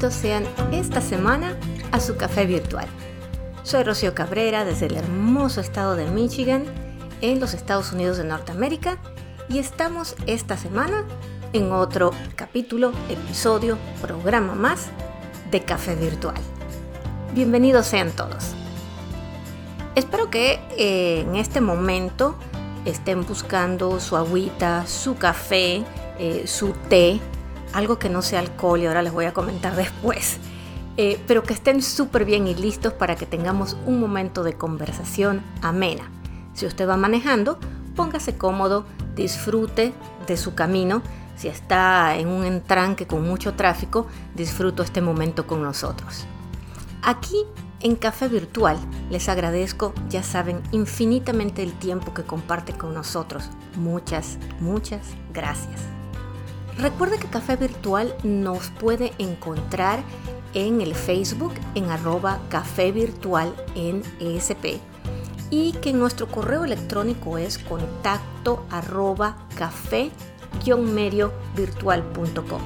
bienvenidos sean esta semana a su café virtual. Soy Rocío Cabrera desde el hermoso estado de Michigan, en los Estados Unidos de Norteamérica, y estamos esta semana en otro capítulo, episodio, programa más de Café Virtual. Bienvenidos sean todos. Espero que eh, en este momento estén buscando su agüita, su café, eh, su té, algo que no sea alcohol y ahora les voy a comentar después. Eh, pero que estén súper bien y listos para que tengamos un momento de conversación amena. Si usted va manejando, póngase cómodo, disfrute de su camino. Si está en un entranque con mucho tráfico, disfruto este momento con nosotros. Aquí en Café Virtual les agradezco, ya saben, infinitamente el tiempo que comparten con nosotros. Muchas, muchas gracias. Recuerda que Café Virtual nos puede encontrar en el Facebook en arroba Café Virtual en ESP y que nuestro correo electrónico es contacto arroba café-medio virtual.com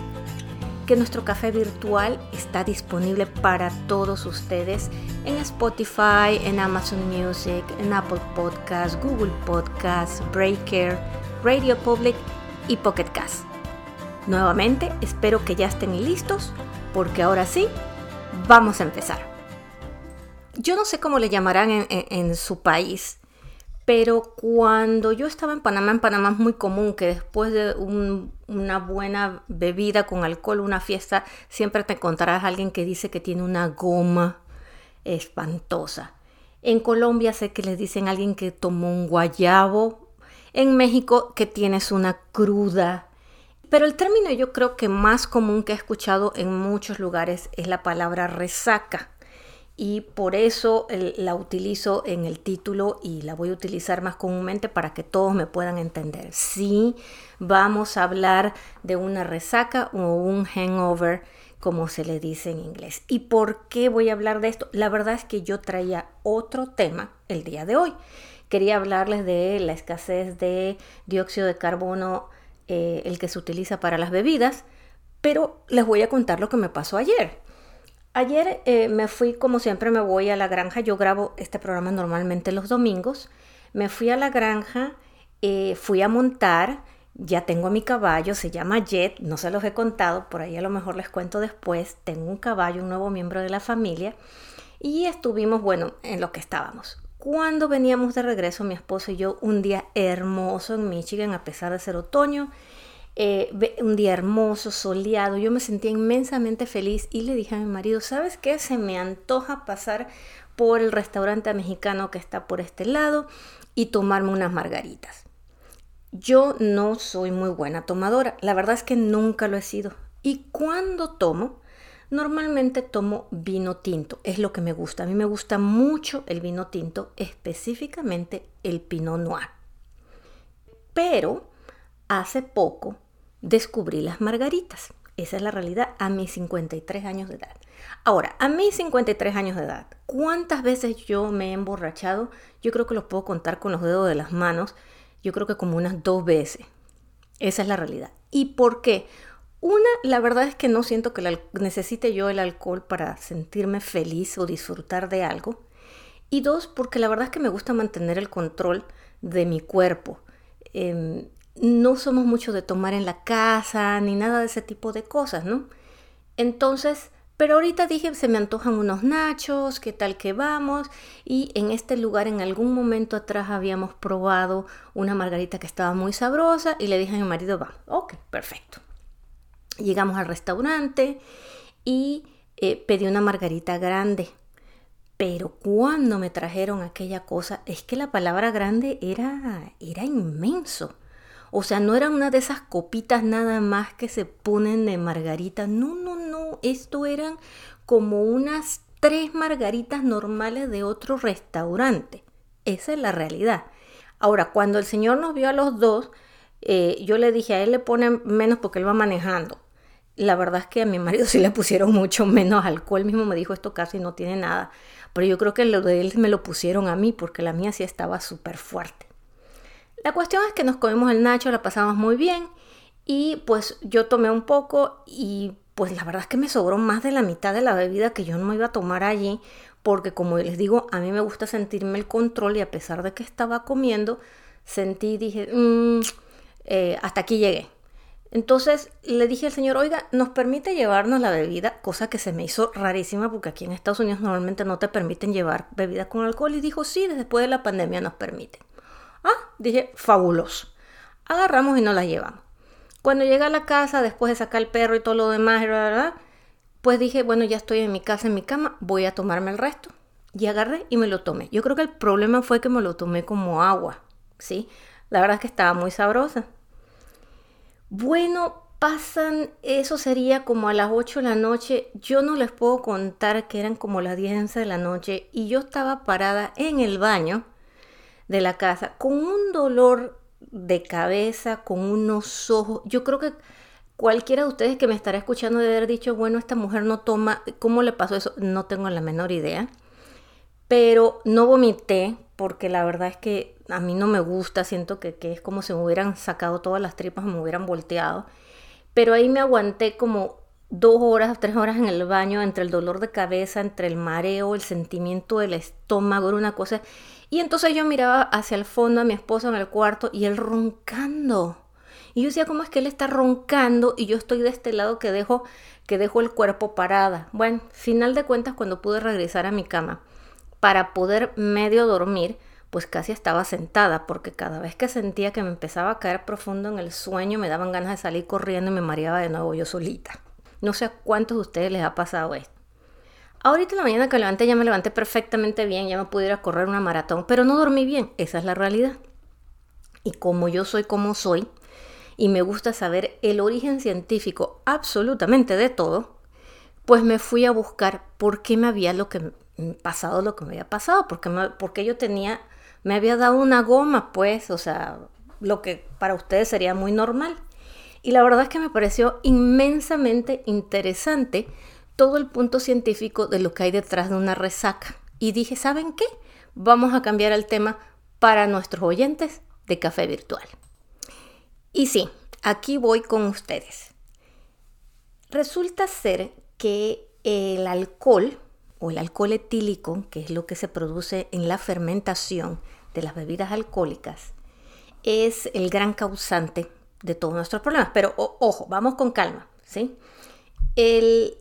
que nuestro café virtual está disponible para todos ustedes en Spotify, en Amazon Music, en Apple Podcasts, Google Podcasts, Breaker, Radio Public y Pocket Cast. Nuevamente, espero que ya estén listos porque ahora sí, vamos a empezar. Yo no sé cómo le llamarán en, su país, pero cuando yo estaba en Panamá, en Panamá es muy común que después de una buena bebida con alcohol, una fiesta, siempre te encontrarás a alguien que dice que tiene una goma espantosa. En Colombia sé que les dicen a alguien que tomó un guayabo. En México que tienes una cruda. Pero el término yo creo que más común que he escuchado en muchos lugares es la palabra resaca y por eso la utilizo en el título y la voy a utilizar más comúnmente para que todos me puedan entender. Sí, vamos a hablar de una resaca o un hangover, como se le dice en inglés. ¿Y por qué voy a hablar de esto? La verdad es que yo traía otro tema el día de hoy. Quería hablarles de la escasez de dióxido de carbono, eh, el que se utiliza para las bebidas, pero les voy a contar lo que me pasó ayer. Ayer eh, me fui, como siempre me voy a la granja, yo grabo este programa normalmente los domingos, me fui a la granja, eh, fui a montar, ya tengo mi caballo, se llama Jet, no se los he contado, por ahí a lo mejor les cuento después, tengo un caballo, un nuevo miembro de la familia, y estuvimos, bueno, en lo que estábamos. Cuando veníamos de regreso, mi esposo y yo, un día hermoso en Michigan, a pesar de ser otoño, eh, un día hermoso, soleado, yo me sentía inmensamente feliz y le dije a mi marido, ¿sabes qué? Se me antoja pasar por el restaurante mexicano que está por este lado y tomarme unas margaritas. Yo no soy muy buena tomadora, la verdad es que nunca lo he sido. Y cuando tomo, normalmente tomo vino tinto, es lo que me gusta. A mí me gusta mucho el vino tinto, específicamente el Pinot Noir. Pero hace poco descubrí las margaritas. Esa es la realidad a mis 53 años de edad. Ahora, a mis 53 años de edad, ¿cuántas veces yo me he emborrachado? Yo creo que los puedo contar con los dedos de las manos. Yo creo que como unas dos veces. Esa es la realidad. ¿Y por qué? Una, la verdad es que no siento que necesite yo el alcohol para sentirme feliz o disfrutar de algo. Y dos, porque la verdad es que me gusta mantener el control de mi cuerpo. Em, no somos mucho de tomar en la casa ni nada de ese tipo de cosas, ¿no? Entonces, pero ahorita dije, se me antojan unos nachos, qué tal que vamos. Y en este lugar, en algún momento atrás, habíamos probado una margarita que estaba muy sabrosa y le dije a mi marido, va, ok, perfecto. Llegamos al restaurante y eh, pedí una margarita grande. Pero cuando me trajeron aquella cosa, es que la palabra grande era, era inmenso. O sea, no era una de esas copitas nada más que se ponen de margarita. No, no, no. Esto eran como unas tres margaritas normales de otro restaurante. Esa es la realidad. Ahora, cuando el señor nos vio a los dos, eh, yo le dije a él le ponen menos porque él va manejando. La verdad es que a mi marido sí le pusieron mucho menos alcohol. mismo me dijo esto casi no tiene nada. Pero yo creo que lo de él me lo pusieron a mí porque la mía sí estaba súper fuerte. La cuestión es que nos comimos el nacho, la pasamos muy bien y pues yo tomé un poco y pues la verdad es que me sobró más de la mitad de la bebida que yo no me iba a tomar allí, porque como les digo, a mí me gusta sentirme el control y a pesar de que estaba comiendo, sentí, dije, mm, eh, hasta aquí llegué. Entonces le dije al señor, oiga, ¿nos permite llevarnos la bebida? Cosa que se me hizo rarísima porque aquí en Estados Unidos normalmente no te permiten llevar bebidas con alcohol. Y dijo, sí, después de la pandemia nos permiten. Ah, dije, fabuloso. Agarramos y nos la llevamos. Cuando llegué a la casa, después de sacar el perro y todo lo demás, pues dije, bueno, ya estoy en mi casa, en mi cama, voy a tomarme el resto. Y agarré y me lo tomé. Yo creo que el problema fue que me lo tomé como agua, ¿sí? La verdad es que estaba muy sabrosa. Bueno, pasan, eso sería como a las 8 de la noche. Yo no les puedo contar que eran como las 10 de la noche y yo estaba parada en el baño de la casa con un dolor de cabeza, con unos ojos. Yo creo que cualquiera de ustedes que me estará escuchando debe haber dicho, bueno, esta mujer no toma, ¿cómo le pasó eso? No tengo la menor idea. Pero no vomité porque la verdad es que a mí no me gusta, siento que, es como si me hubieran sacado todas las tripas, me hubieran volteado. Pero ahí me aguanté como dos horas, tres horas en el baño, entre el dolor de cabeza, entre el mareo, el sentimiento del estómago, era una cosa. Y entonces yo miraba hacia el fondo a mi esposo en el cuarto y él roncando. Y yo decía, ¿cómo es que él está roncando y yo estoy de este lado que dejo, que dejo el cuerpo parada? Bueno, final de cuentas, cuando pude regresar a mi cama para poder medio dormir, pues casi estaba sentada, porque cada vez que sentía que me empezaba a caer profundo en el sueño, me daban ganas de salir corriendo y me mareaba de nuevo yo solita. No sé a cuántos de ustedes les ha pasado esto. Ahorita en la mañana que levanté ya me levanté perfectamente bien, ya me pudiera correr una maratón, pero no dormí bien, esa es la realidad. Y como yo soy como soy, y me gusta saber el origen científico absolutamente de todo, pues me fui a buscar por qué me había lo que pasado lo que me había pasado, porque, porque yo tenía, me había dado una goma, pues, o sea, lo que para ustedes sería muy normal. Y la verdad es que me pareció inmensamente interesante todo el punto científico de lo que hay detrás de una resaca. Y dije, ¿saben qué? Vamos a cambiar el tema para nuestros oyentes de café virtual. Y sí, aquí voy con ustedes. Resulta ser que el alcohol o el alcohol etílico, que es lo que se produce en la fermentación de las bebidas alcohólicas, es el gran causante de todos nuestros problemas. Pero ojo, vamos con calma, ¿sí? El,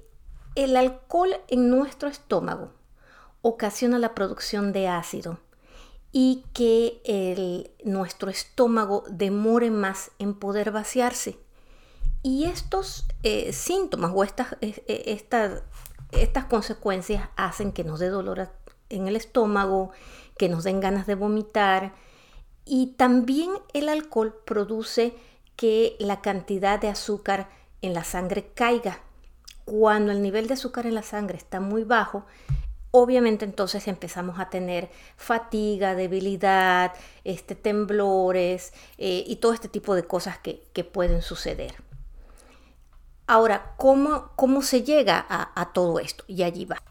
el alcohol en nuestro estómago ocasiona la producción de ácido y que el, nuestro estómago demore más en poder vaciarse. Y estos eh, síntomas o estas, eh, estas, estas consecuencias hacen que nos dé dolor en el estómago, que nos den ganas de vomitar y también el alcohol produce que la cantidad de azúcar en la sangre caiga cuando el nivel de azúcar en la sangre está muy bajo, obviamente entonces empezamos a tener fatiga, debilidad, este, temblores eh, y todo este tipo de cosas que, pueden suceder. Ahora, ¿cómo, cómo se llega a, todo esto? Y allí va.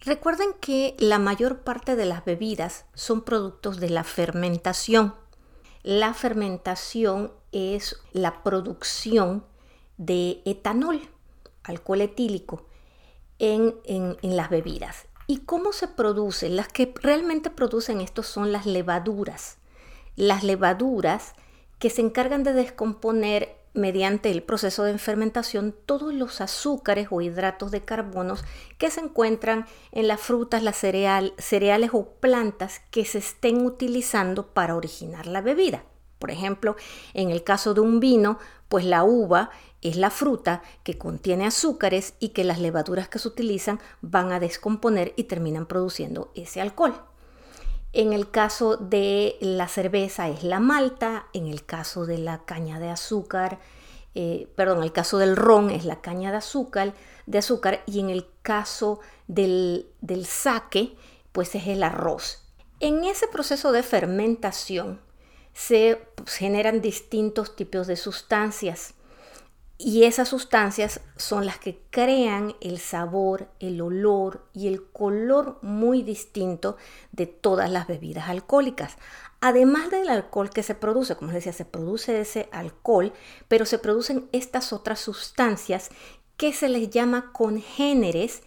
Recuerden que la mayor parte de las bebidas son productos de la fermentación. La fermentación es la producción de etanol alcohol etílico en, las bebidas. ¿Y cómo se produce? Las que realmente producen esto son las levaduras. Las levaduras que se encargan de descomponer mediante el proceso de fermentación todos los azúcares o hidratos de carbonos que se encuentran en las frutas, las cereales o plantas que se estén utilizando para originar la bebida. Por ejemplo, en el caso de un vino, pues la uva es la fruta que contiene azúcares y que las levaduras que se utilizan van a descomponer y terminan produciendo ese alcohol. En el caso de la cerveza es la malta, en el caso de la caña de azúcar, eh, perdón, en el caso del ron es la caña de azúcar, de azúcar y en el caso del, saque, pues es el arroz. En ese proceso de fermentación se generan distintos tipos de sustancias. Y esas sustancias son las que crean el sabor, el olor y el color muy distinto de todas las bebidas alcohólicas. Además del alcohol que se produce, como les decía, se produce ese alcohol, pero se producen estas otras sustancias que se les llama congéneres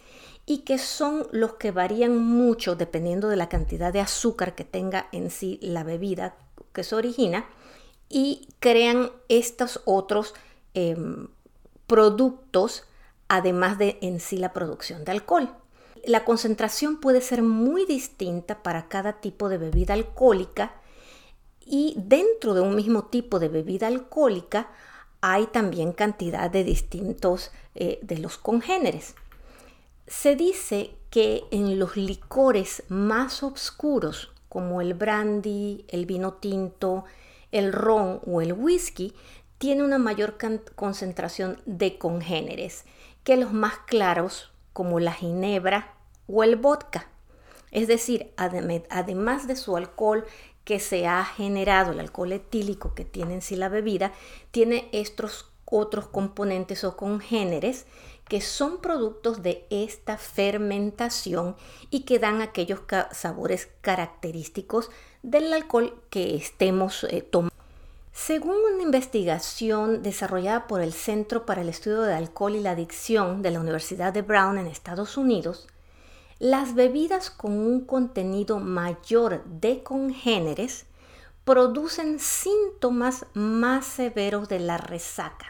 y que son los que varían mucho dependiendo de la cantidad de azúcar que tenga en sí la bebida que se origina y crean estos otros em, productos además de en sí la producción de alcohol. La concentración puede ser muy distinta para cada tipo de bebida alcohólica y dentro de un mismo tipo de bebida alcohólica hay también cantidad de distintos eh, de los congéneres. Se dice que en los licores más oscuros, como el brandy, el vino tinto, el ron o el whisky, tiene una mayor concentración de congéneres que los más claros, como la ginebra o el vodka. Es decir, además de su alcohol que se ha generado, el alcohol etílico que tiene en sí la bebida, tiene estos otros componentes o congéneres que son productos de esta fermentación y que dan aquellos sabores característicos del alcohol que estemos eh, tomando. Según una investigación desarrollada por el Centro para el Estudio del Alcohol y la Adicción de la Universidad de Brown en Estados Unidos, las bebidas con un contenido mayor de congéneres producen síntomas más severos de la resaca.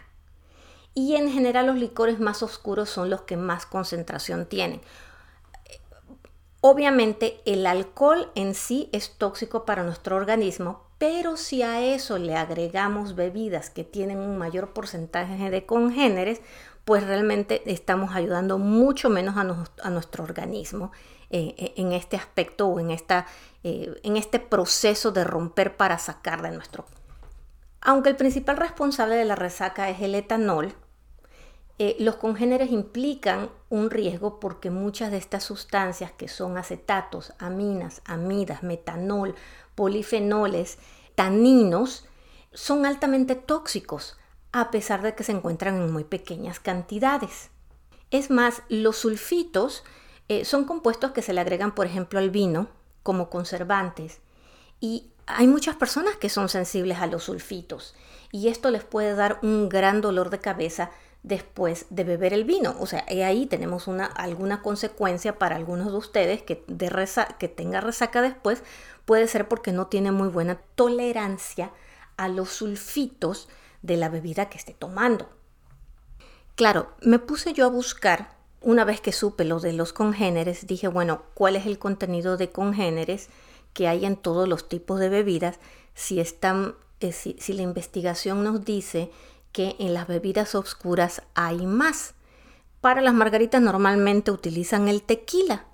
Y en general los licores más oscuros son los que más concentración tienen. Obviamente el alcohol en sí es tóxico para nuestro organismo, pero si a eso le agregamos bebidas que tienen un mayor porcentaje de congéneres, pues realmente estamos ayudando mucho menos a, nuestro organismo eh, eh, en este aspecto o en, esta, eh, en este proceso de romper para sacar de nuestro. Aunque el principal responsable de la resaca es el etanol, los congéneres implican un riesgo porque muchas de estas sustancias que son acetatos, aminas, amidas, metanol, polifenoles, taninos, son altamente tóxicos a pesar de que se encuentran en muy pequeñas cantidades. Es más, los sulfitos eh, son compuestos que se le agregan, por ejemplo, al vino como conservantes. Y hay muchas personas que son sensibles a los sulfitos y esto les puede dar un gran dolor de cabeza después de beber el vino. O sea, ahí tenemos una, alguna consecuencia para algunos de ustedes que, tenga resaca después. Puede ser porque no tiene muy buena tolerancia a los sulfitos de la bebida que esté tomando. Claro, me puse yo a buscar, una vez que supe lo de los congéneres, dije, bueno, ¿cuál es el contenido de congéneres que hay en todos los tipos de bebidas? Si, están, eh, si, si la investigación nos dice que en las bebidas oscuras hay más. Para las margaritas normalmente utilizan el tequila.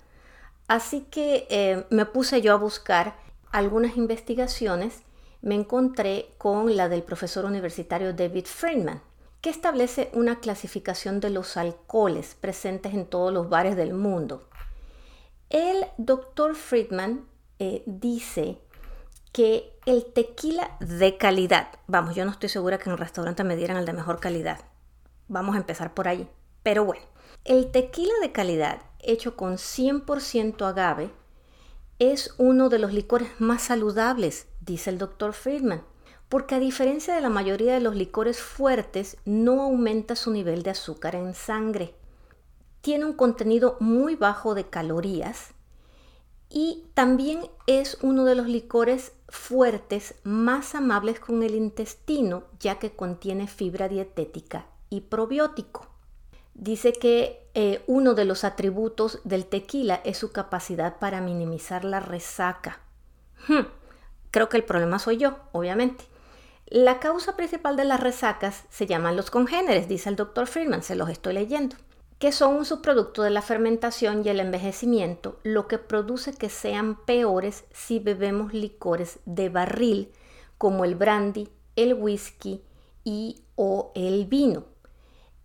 Así que eh, me puse yo a buscar algunas investigaciones me encontré con la del profesor universitario David Friedman, que establece una clasificación de los alcoholes presentes en todos los bares del mundo. El doctor Friedman eh, dice que el tequila de calidad, vamos, yo no estoy segura que en el restaurante me dieran el de mejor calidad, vamos a empezar por ahí, pero bueno, el tequila de calidad hecho con 100% agave es uno de los licores más saludables dice el doctor Friedman, porque a diferencia de la mayoría de los licores fuertes, no aumenta su nivel de azúcar en sangre. Tiene un contenido muy bajo de calorías y también es uno de los licores fuertes más amables con el intestino, ya que contiene fibra dietética y probiótico. Dice que eh, uno de los atributos del tequila es su capacidad para minimizar la resaca. Hmm. Creo que el problema soy yo, obviamente. La causa principal de las resacas se llaman los congéneres, dice el doctor Friedman, se los estoy leyendo, que son un subproducto de la fermentación y el envejecimiento, lo que produce que sean peores si bebemos licores de barril, como el brandy, el whisky y o el vino.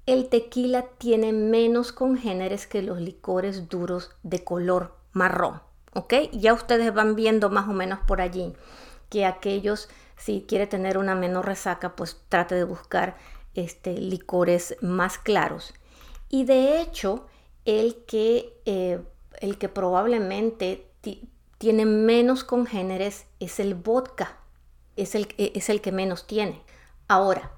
El tequila tiene menos congéneres que los licores duros de color marrón. ¿ok? Ya ustedes van viendo más o menos por allí que aquellos, si quiere tener una menor resaca, pues trate de buscar este, licores más claros. Y de hecho, el que, eh, el que probablemente tiene menos congéneres es el vodka, es el, e, es el que menos tiene. Ahora,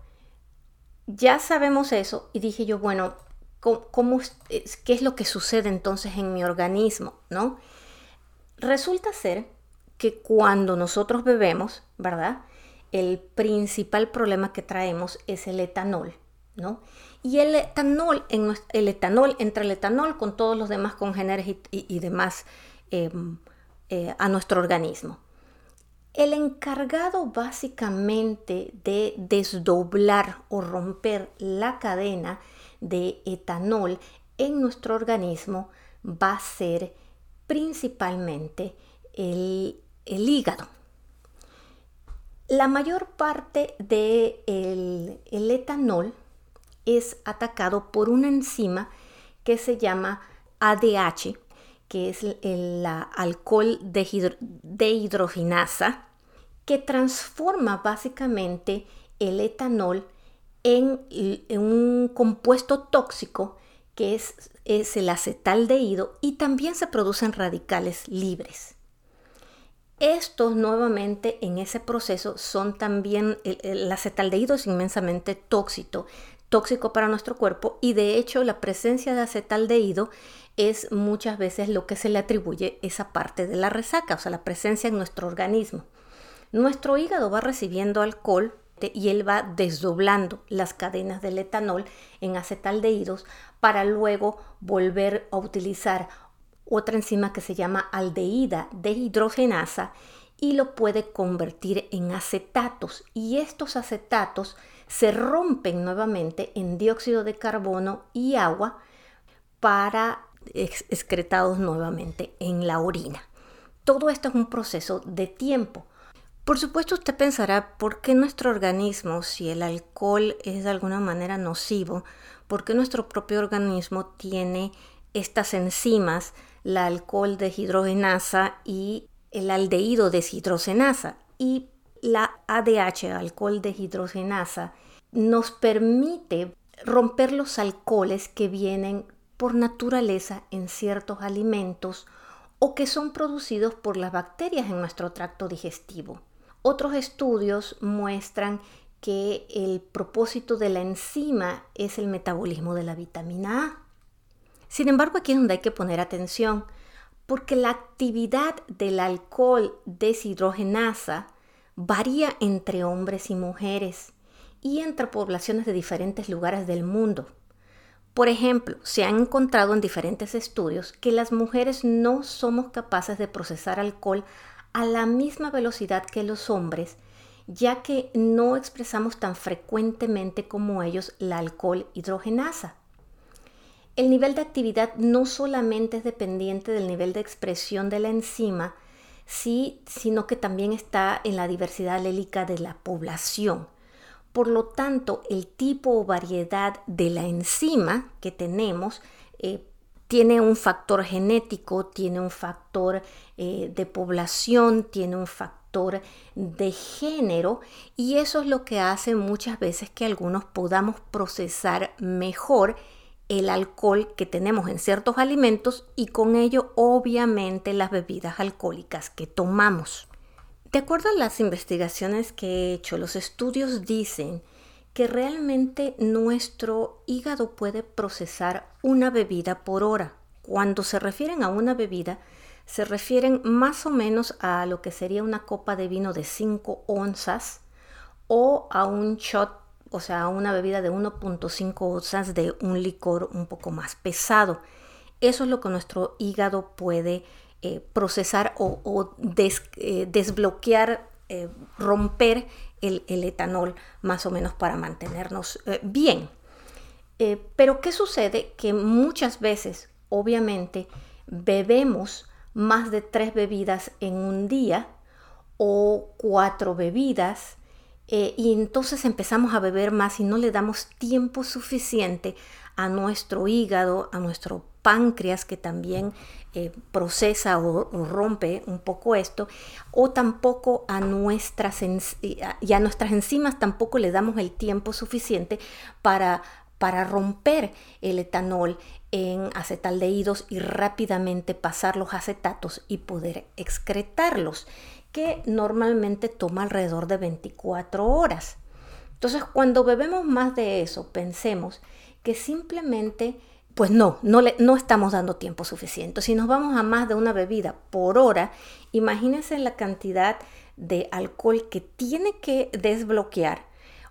ya sabemos eso y dije yo, bueno, cómo, ¿qué es lo que sucede entonces en mi organismo? ¿no? Resulta ser que cuando nosotros bebemos, ¿verdad? El principal problema que traemos es el etanol, ¿no? Y el etanol, en, el etanol, entre el etanol con todos los demás congéneres y, demás em, eh, a nuestro organismo. El encargado básicamente de desdoblar o romper la cadena de etanol en nuestro organismo va a ser principalmente el, hígado. La mayor parte del de el etanol es atacado por una enzima que se llama ADH, que es el, alcohol dehidrogenasa, que transforma básicamente el etanol en, un compuesto tóxico que es, es el acetaldehído y también se producen radicales libres. Estos nuevamente en ese proceso son también, el, el acetaldehído es inmensamente tóxico, tóxico para nuestro cuerpo y de hecho la presencia de acetaldehído es muchas veces lo que se le atribuye esa parte de la resaca, o sea, la presencia en nuestro organismo. Nuestro hígado va recibiendo alcohol y él va desdoblando las cadenas del etanol en acetaldehídos para luego volver a utilizar otra enzima que se llama aldehída deshidrogenasa y lo puede convertir en acetatos y estos acetatos se rompen nuevamente en dióxido de carbono y agua para excretados nuevamente en la orina. Todo esto es un proceso de tiempo. Por supuesto usted pensará, ¿por qué nuestro organismo, si el alcohol es de alguna manera nocivo, por qué nuestro propio organismo tiene estas enzimas, la alcohol deshidrogenasa y el aldehído deshidrogenasa? Y la ADH, alcohol deshidrogenasa, nos permite romper los alcoholes que vienen por naturaleza en ciertos alimentos o que son producidos por las bacterias en nuestro tracto digestivo. Otros estudios muestran que el propósito de la enzima es el metabolismo de la vitamina A. Sin embargo, aquí es donde hay que poner atención, porque la actividad del alcohol deshidrogenasa varía entre hombres y mujeres y entre poblaciones de diferentes lugares del mundo. Por ejemplo, se ha encontrado en diferentes estudios que las mujeres no somos capaces de procesar alcohol a la misma velocidad que los hombres, ya que no expresamos tan frecuentemente como ellos la alcohol hidrogenasa. El nivel de actividad no solamente es dependiente del nivel de expresión de la enzima, sino que también está en la diversidad alélica de la población. Por lo tanto, el tipo o variedad de la enzima que tenemos eh, tiene un factor genético, tiene un factor eh, de población, tiene un factor de género y eso es lo que hace muchas veces que algunos podamos procesar mejor el alcohol que tenemos en ciertos alimentos y con ello obviamente las bebidas alcohólicas que tomamos. De acuerdo a las investigaciones que he hecho, los estudios dicen que realmente nuestro hígado puede procesar una bebida por hora. Cuando se refieren a una bebida, se refieren más o menos a lo que sería una copa de vino de 5 onzas o a un shot, o sea, una bebida de 1.5 onzas de un licor un poco más pesado. Eso es lo que nuestro hígado puede eh, procesar o, eh, desbloquear, eh, romper el, etanol más o menos para mantenernos bien. pero ¿qué sucede? Que muchas veces, obviamente, bebemos más de tres bebidas en un día o cuatro bebidas y entonces empezamos a beber más y no le damos tiempo suficiente a nuestro hígado, a nuestro páncreas que también eh, procesa o, rompe un poco esto, o tampoco a nuestras, y a nuestras enzimas tampoco le damos el tiempo suficiente para, para romper el etanol en acetaldehídos y rápidamente pasar los acetatos y poder excretarlos, que normalmente toma alrededor de 24 horas. Entonces, cuando bebemos más de eso, pensemos que simplemente pues no, no, le, no estamos dando tiempo suficiente. Si nos vamos a más de una bebida por hora, imagínense la cantidad de alcohol que tiene que desbloquear.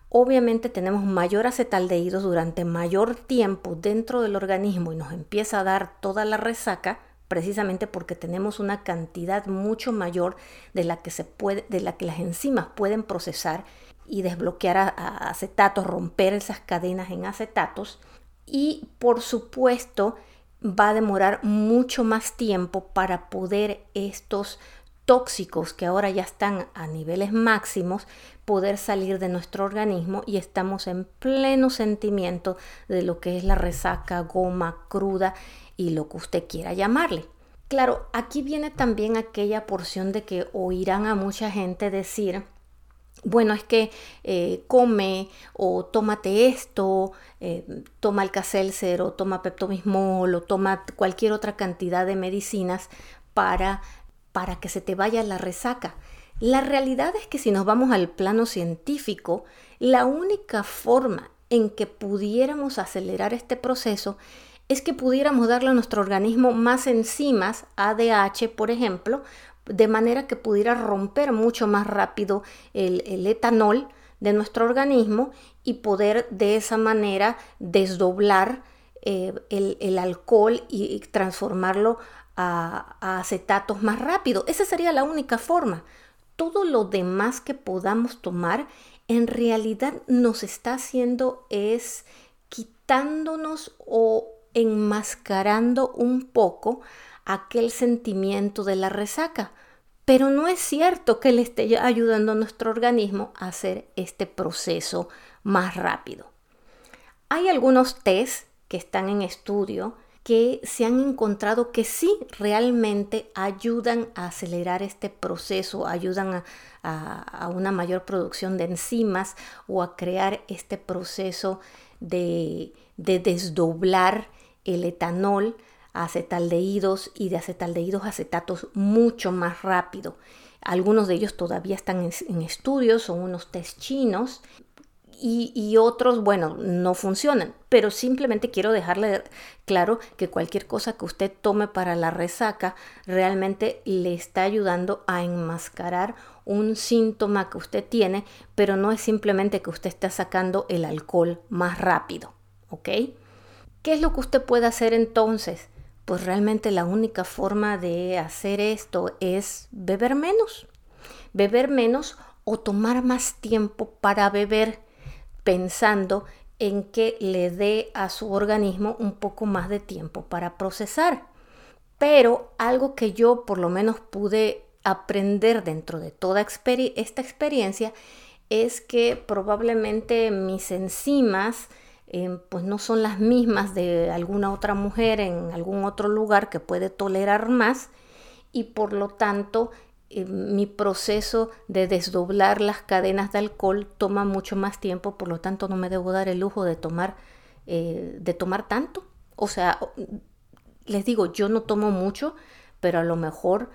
Obviamente tenemos mayor acetaldehídos durante mayor tiempo dentro del organismo y nos empieza a dar toda la resaca precisamente porque tenemos una cantidad mucho mayor de la que se puede de la que las enzimas pueden procesar y desbloquear acetatos, romper esas cadenas en acetatos. Y por supuesto va a demorar mucho más tiempo para poder estos tóxicos que ahora ya están a niveles máximos poder salir de nuestro organismo y estamos en pleno sentimiento de lo que es la resaca, goma, cruda y lo que usted quiera llamarle. Claro, aquí viene también aquella porción de que oirán a mucha gente decir, bueno, es que eh, come o tómate esto, eh, toma el Caselcer o toma Peptomismol o toma cualquier otra cantidad de medicinas para, para que se te vaya la resaca. La realidad es que si nos vamos al plano científico, la única forma en que pudiéramos acelerar este proceso es que pudiéramos darle a nuestro organismo más enzimas, ADH por ejemplo, de manera que pudiera romper mucho más rápido el, etanol de nuestro organismo y poder de esa manera desdoblar eh, el, alcohol y, transformarlo a, a, acetatos más rápido. Esa sería la única forma. Todo lo demás que podamos tomar en realidad nos está haciendo es quitándonos o enmascarando un poco aquel sentimiento de la resaca. Pero no es cierto que le esté ayudando a nuestro organismo a hacer este proceso más rápido. Hay algunos test que están en estudio que se han encontrado que sí realmente ayudan a acelerar este proceso, ayudan a, una mayor producción de enzimas o a crear este proceso de, de desdoblar el etanol acetaldehídos y de acetaldehídos acetatos mucho más rápido. Algunos de ellos todavía están en, estudios, son unos test chinos y, otros, bueno, no funcionan. Pero simplemente quiero dejarle claro que cualquier cosa que usted tome para la resaca realmente le está ayudando a enmascarar un síntoma que usted tiene, pero no es simplemente que usted está sacando el alcohol más rápido, ¿ok? ¿Qué es lo que usted puede hacer entonces? pues realmente la única forma de hacer esto es beber menos. Beber menos o tomar más tiempo para beber pensando en que le dé a su organismo un poco más de tiempo para procesar. Pero algo que yo por lo menos pude aprender dentro de toda esta experiencia es que probablemente mis enzimas Em, pues no son las mismas de alguna otra mujer en algún otro lugar que puede tolerar más y por lo tanto em, mi proceso de desdoblar las cadenas de alcohol toma mucho más tiempo, por lo tanto no me debo dar el lujo de tomar, eh, de tomar tanto. O sea, les digo, yo no tomo mucho, pero a lo mejor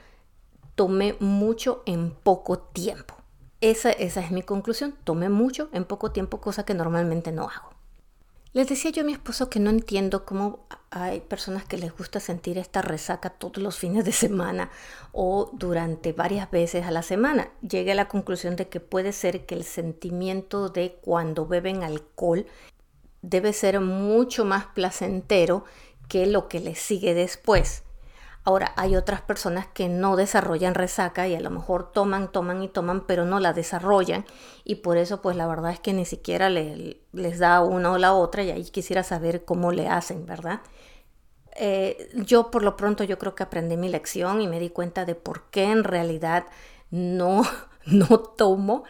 tomé mucho en poco tiempo. Esa, esa es mi conclusión, tomé mucho en poco tiempo, cosa que normalmente no hago. Les decía yo a mi esposo que no entiendo cómo hay personas que les gusta sentir esta resaca todos los fines de semana o durante varias veces a la semana. Llegué a la conclusión de que puede ser que el sentimiento de cuando beben alcohol debe ser mucho más placentero que lo que les sigue después. Ahora, hay otras personas que no desarrollan resaca y a lo mejor toman, toman y toman, pero no la desarrollan. Y por eso, pues la verdad es que ni siquiera les da una o la otra y ahí quisiera saber cómo le hacen, ¿verdad? Eh, yo por lo pronto yo creo que aprendí mi lección y me di cuenta de por qué en realidad no, no tomo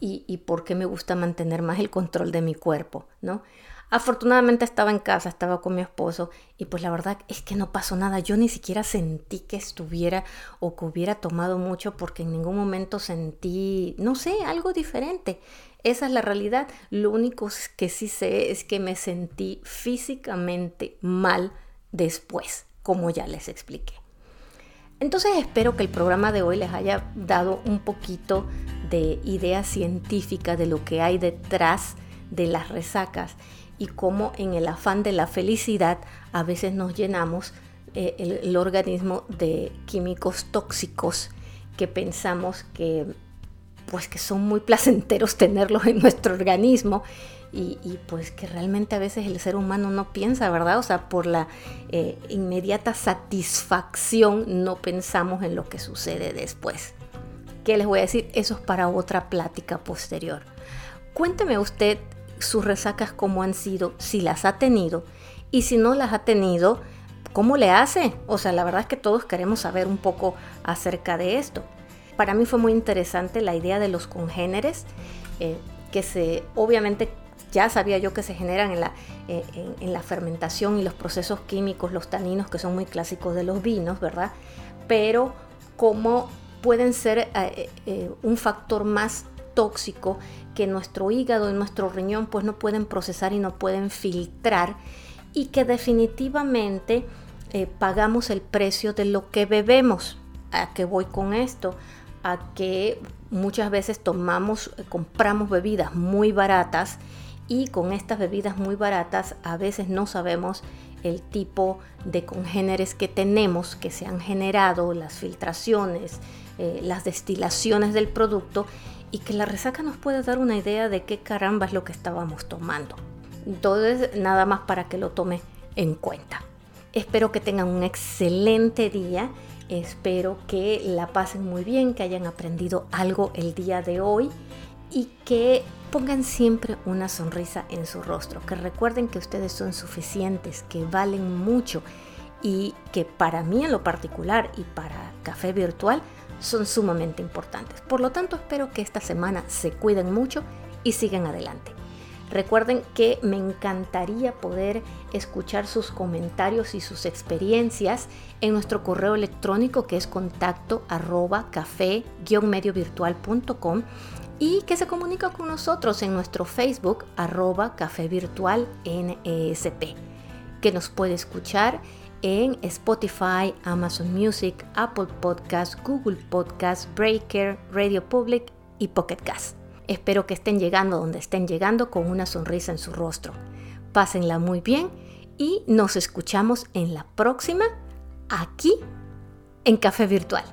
y, y por qué me gusta mantener más el control de mi cuerpo, ¿no? Afortunadamente estaba en casa, estaba con mi esposo y pues la verdad es que no pasó nada. Yo ni siquiera sentí que estuviera o que hubiera tomado mucho porque en ningún momento sentí, no sé, algo diferente. Esa es la realidad. Lo único que sí sé es que me sentí físicamente mal después, como ya les expliqué. Entonces espero que el programa de hoy les haya dado un poquito de idea científica de lo que hay detrás de las resacas y cómo en el afán de la felicidad a veces nos llenamos eh, el, organismo de químicos tóxicos que pensamos que pues que son muy placenteros tenerlos en nuestro organismo y, pues que realmente a veces el ser humano no piensa, ¿verdad? O sea, por la eh, inmediata satisfacción no pensamos en lo que sucede después. ¿Qué les voy a decir? Eso es para otra plática posterior. Cuénteme usted sus resacas cómo han sido, si las ha tenido y si no las ha tenido, ¿cómo le hace? O sea, la verdad es que todos queremos saber un poco acerca de esto. Para mí fue muy interesante la idea de los congéneres, eh, que se, obviamente ya sabía yo que se generan en la, eh, en, la fermentación y los procesos químicos, los taninos que son muy clásicos de los vinos, ¿verdad? Pero cómo pueden ser eh, un factor más tóxico que nuestro hígado y nuestro riñón pues no pueden procesar y no pueden filtrar y que definitivamente eh, pagamos el precio de lo que bebemos. ¿A qué voy con esto? A que muchas veces tomamos, eh, compramos bebidas muy baratas y con estas bebidas muy baratas a veces no sabemos el tipo de congéneres que tenemos, que se han generado, las filtraciones, eh, las destilaciones del producto y que la resaca nos puede dar una idea de qué caramba es lo que estábamos tomando. Entonces, nada más para que lo tome en cuenta. Espero que tengan un excelente día. Espero que la pasen muy bien, que hayan aprendido algo el día de hoy y que pongan siempre una sonrisa en su rostro. Que recuerden que ustedes son suficientes, que valen mucho y que para mí en lo particular y para Café Virtual son sumamente importantes. Por lo tanto, espero que esta semana se cuiden mucho y sigan adelante. Recuerden que me encantaría poder escuchar sus comentarios y sus experiencias en nuestro correo electrónico que es contacto arroba café-mediovirtual.com y que se comunica con nosotros en nuestro Facebook arroba café virtual NESP, que nos puede escuchar en Spotify, Amazon Music, Apple Podcast, Google Podcast, Breaker, Radio Public y Pocket Cast. Espero que estén llegando donde estén llegando con una sonrisa en su rostro. Pásenla muy bien y nos escuchamos en la próxima aquí en Café Virtual.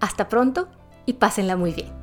Hasta pronto y pásenla muy bien.